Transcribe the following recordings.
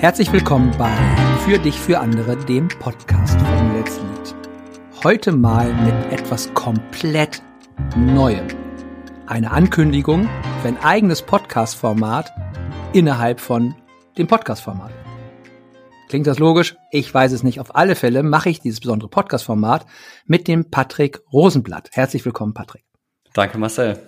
Herzlich willkommen bei Für dich, für andere, dem Podcast von Let's Lead. Heute mal mit etwas komplett Neuem. Eine Ankündigung für ein eigenes Podcast-Format innerhalb von dem Podcast-Format. Klingt das logisch? Ich weiß es nicht. Auf alle Fälle mache ich dieses besondere Podcast-Format mit dem Patrick Rosenblatt. Herzlich willkommen, Patrick. Danke, Marcel.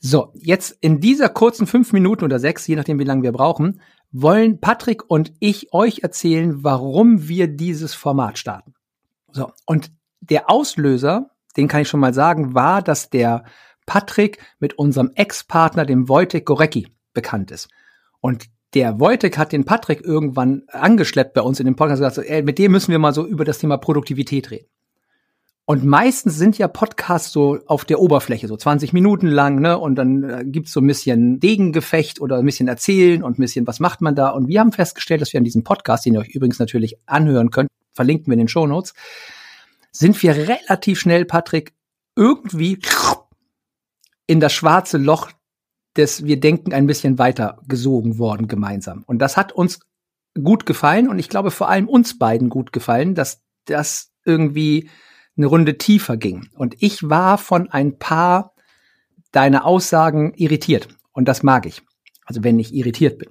So, jetzt in dieser kurzen fünf Minuten oder sechs, je nachdem, wie lange wir brauchen, wollen Patrick und ich euch erzählen, warum wir dieses Format starten. So, und der Auslöser, den kann ich schon mal sagen, war, dass der Patrick mit unserem Ex-Partner, dem Wojtek Gorecki, bekannt ist. Und der Wojtek hat den Patrick irgendwann angeschleppt bei uns in dem Podcast und gesagt, ey, mit dem müssen wir mal so über das Thema Produktivität reden. Und meistens sind ja Podcasts so auf der Oberfläche, so 20 Minuten lang, ne? Und dann äh, gibt's so ein bisschen Degengefecht oder ein bisschen erzählen und ein bisschen, was macht man da? Und wir haben festgestellt, dass wir an diesem Podcast, den ihr euch übrigens natürlich anhören könnt, verlinken wir in den Show Notes, sind wir relativ schnell, Patrick, irgendwie in das schwarze Loch des wir denken ein bisschen weiter gesogen worden gemeinsam. Und das hat uns gut gefallen und ich glaube vor allem uns beiden gut gefallen, dass das irgendwie eine Runde tiefer ging. Und ich war von ein paar deiner Aussagen irritiert. Und das mag ich. Also wenn ich irritiert bin.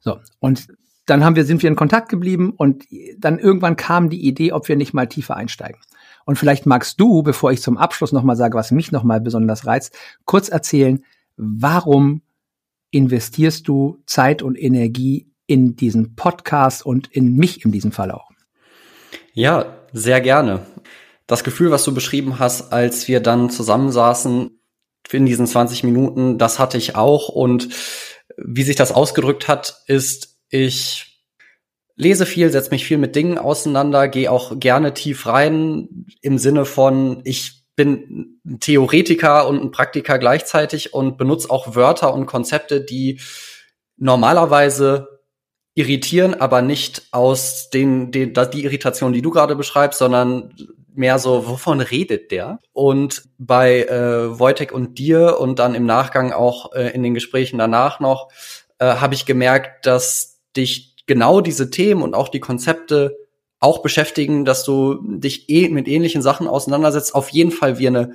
So. Und dann haben wir, sind wir in Kontakt geblieben und dann irgendwann kam die Idee, ob wir nicht mal tiefer einsteigen. Und vielleicht magst du, bevor ich zum Abschluss nochmal sage, was mich nochmal besonders reizt, kurz erzählen, warum investierst du Zeit und Energie in diesen Podcast und in mich in diesem Fall auch? Ja, sehr gerne das Gefühl, was du beschrieben hast, als wir dann zusammensaßen in diesen 20 Minuten, das hatte ich auch. Und wie sich das ausgedrückt hat, ist, ich lese viel, setze mich viel mit Dingen auseinander, gehe auch gerne tief rein im Sinne von, ich bin ein Theoretiker und ein Praktiker gleichzeitig und benutze auch Wörter und Konzepte, die normalerweise irritieren, aber nicht aus den, den die Irritation, die du gerade beschreibst, sondern mehr so, wovon redet der? Und bei äh, Wojtek und dir und dann im Nachgang auch äh, in den Gesprächen danach noch, äh, habe ich gemerkt, dass dich genau diese Themen und auch die Konzepte auch beschäftigen, dass du dich eh mit ähnlichen Sachen auseinandersetzt. Auf jeden Fall wir eine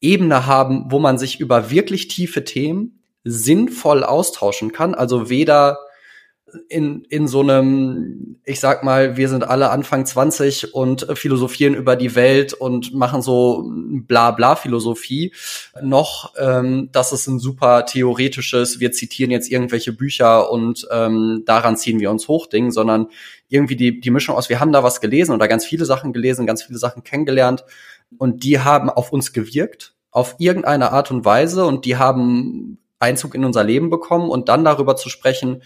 Ebene haben, wo man sich über wirklich tiefe Themen sinnvoll austauschen kann. Also weder in, in so einem, ich sag mal, wir sind alle Anfang 20 und philosophieren über die Welt und machen so Bla-Bla-Philosophie, noch, ähm, dass es ein super theoretisches, wir zitieren jetzt irgendwelche Bücher und ähm, daran ziehen wir uns hoch Ding, sondern irgendwie die, die Mischung aus, wir haben da was gelesen oder ganz viele Sachen gelesen, ganz viele Sachen kennengelernt und die haben auf uns gewirkt, auf irgendeine Art und Weise und die haben Einzug in unser Leben bekommen und dann darüber zu sprechen,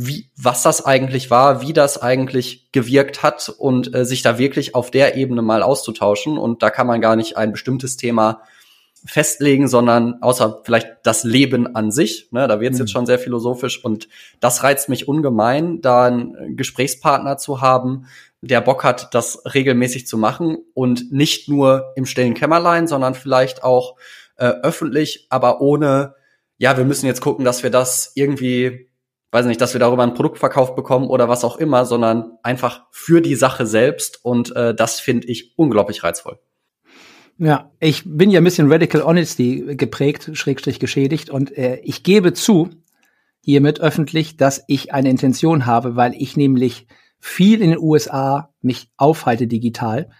wie, was das eigentlich war, wie das eigentlich gewirkt hat und äh, sich da wirklich auf der Ebene mal auszutauschen. Und da kann man gar nicht ein bestimmtes Thema festlegen, sondern außer vielleicht das Leben an sich. Ne, da wird es mhm. jetzt schon sehr philosophisch und das reizt mich ungemein, da einen Gesprächspartner zu haben, der Bock hat, das regelmäßig zu machen und nicht nur im stillen Kämmerlein, sondern vielleicht auch äh, öffentlich, aber ohne, ja, wir müssen jetzt gucken, dass wir das irgendwie weiß nicht, dass wir darüber ein Produkt verkauft bekommen oder was auch immer, sondern einfach für die Sache selbst und äh, das finde ich unglaublich reizvoll. Ja, ich bin ja ein bisschen Radical Honesty geprägt, schrägstrich geschädigt und äh, ich gebe zu, hiermit öffentlich, dass ich eine Intention habe, weil ich nämlich viel in den USA mich aufhalte digital,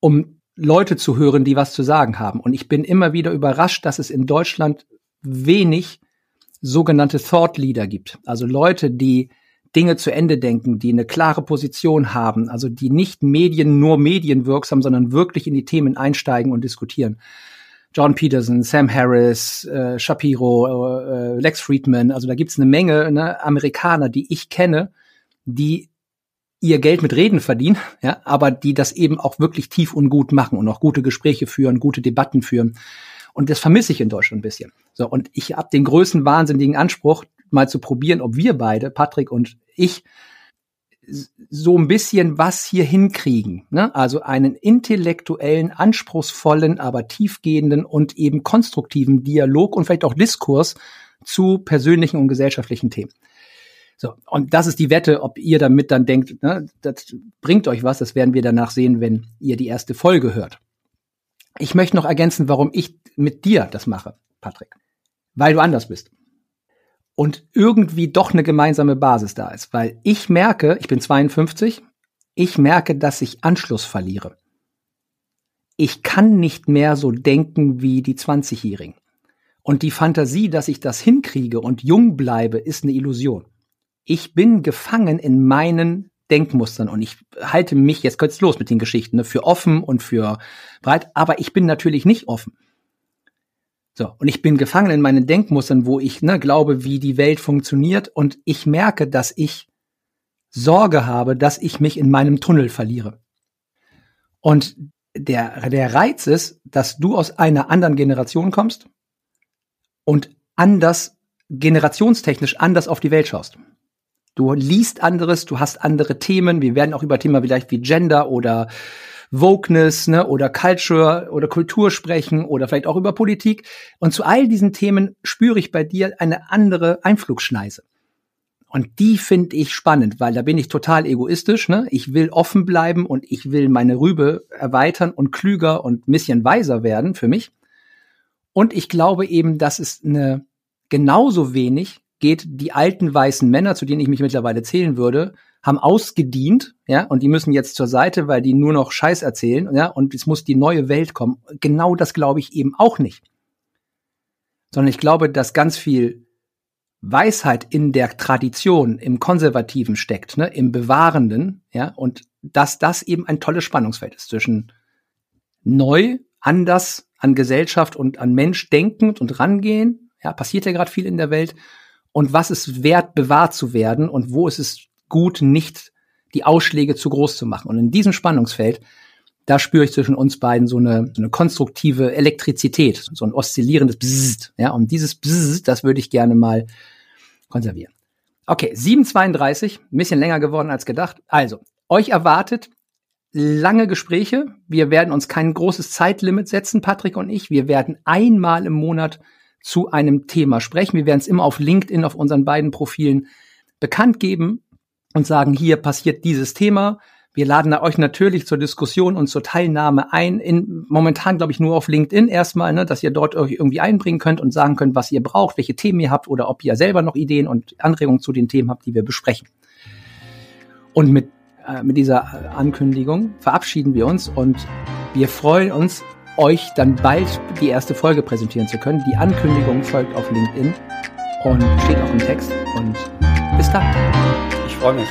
um Leute zu hören, die was zu sagen haben. Und ich bin immer wieder überrascht, dass es in Deutschland wenig sogenannte Thought Leader gibt. Also Leute, die Dinge zu Ende denken, die eine klare Position haben, also die nicht Medien nur medienwirksam, sondern wirklich in die Themen einsteigen und diskutieren. John Peterson, Sam Harris, äh, Shapiro, äh, Lex Friedman, also da gibt's eine Menge ne, Amerikaner, die ich kenne, die ihr Geld mit Reden verdienen, ja, aber die das eben auch wirklich tief und gut machen und auch gute Gespräche führen, gute Debatten führen. Und das vermisse ich in Deutschland ein bisschen. So, und ich habe den größten wahnsinnigen Anspruch, mal zu probieren, ob wir beide, Patrick und ich, so ein bisschen was hier hinkriegen. Ne? Also einen intellektuellen, anspruchsvollen, aber tiefgehenden und eben konstruktiven Dialog und vielleicht auch Diskurs zu persönlichen und gesellschaftlichen Themen. So, und das ist die Wette, ob ihr damit dann denkt, ne, das bringt euch was, das werden wir danach sehen, wenn ihr die erste Folge hört. Ich möchte noch ergänzen, warum ich mit dir das mache, Patrick. Weil du anders bist. Und irgendwie doch eine gemeinsame Basis da ist. Weil ich merke, ich bin 52, ich merke, dass ich Anschluss verliere. Ich kann nicht mehr so denken wie die 20-Jährigen. Und die Fantasie, dass ich das hinkriege und jung bleibe, ist eine Illusion ich bin gefangen in meinen Denkmustern und ich halte mich, jetzt kurz los mit den Geschichten, ne, für offen und für breit, aber ich bin natürlich nicht offen. So, und ich bin gefangen in meinen Denkmustern, wo ich ne, glaube, wie die Welt funktioniert und ich merke, dass ich Sorge habe, dass ich mich in meinem Tunnel verliere. Und der, der Reiz ist, dass du aus einer anderen Generation kommst und anders, generationstechnisch anders auf die Welt schaust. Du liest anderes, du hast andere Themen. Wir werden auch über Themen vielleicht wie Gender oder Wokeness ne, oder Culture oder Kultur sprechen oder vielleicht auch über Politik. Und zu all diesen Themen spüre ich bei dir eine andere Einflugschneise. Und die finde ich spannend, weil da bin ich total egoistisch. Ne? Ich will offen bleiben und ich will meine Rübe erweitern und klüger und ein bisschen weiser werden für mich. Und ich glaube eben, dass es eine genauso wenig geht, die alten weißen Männer, zu denen ich mich mittlerweile zählen würde, haben ausgedient, ja, und die müssen jetzt zur Seite, weil die nur noch Scheiß erzählen, ja, und es muss die neue Welt kommen. Genau das glaube ich eben auch nicht. Sondern ich glaube, dass ganz viel Weisheit in der Tradition, im Konservativen steckt, ne, im Bewahrenden, ja, und dass das eben ein tolles Spannungsfeld ist zwischen neu, anders an Gesellschaft und an Mensch denkend und rangehen, ja, passiert ja gerade viel in der Welt, und was ist wert, bewahrt zu werden und wo ist es gut, nicht die Ausschläge zu groß zu machen. Und in diesem Spannungsfeld, da spüre ich zwischen uns beiden so eine, so eine konstruktive Elektrizität, so ein oszillierendes Bzzzt. Ja, und dieses Bzzzt, das würde ich gerne mal konservieren. Okay, 7,32, ein bisschen länger geworden als gedacht. Also, euch erwartet lange Gespräche. Wir werden uns kein großes Zeitlimit setzen, Patrick und ich. Wir werden einmal im Monat zu einem Thema sprechen. Wir werden es immer auf LinkedIn, auf unseren beiden Profilen bekannt geben und sagen, hier passiert dieses Thema. Wir laden euch natürlich zur Diskussion und zur Teilnahme ein. In, momentan glaube ich nur auf LinkedIn erstmal, ne, dass ihr dort euch irgendwie einbringen könnt und sagen könnt, was ihr braucht, welche Themen ihr habt oder ob ihr selber noch Ideen und Anregungen zu den Themen habt, die wir besprechen. Und mit, äh, mit dieser Ankündigung verabschieden wir uns und wir freuen uns euch dann bald die erste Folge präsentieren zu können. Die Ankündigung folgt auf LinkedIn und steht auch im Text. Und bis dann. Ich freue mich.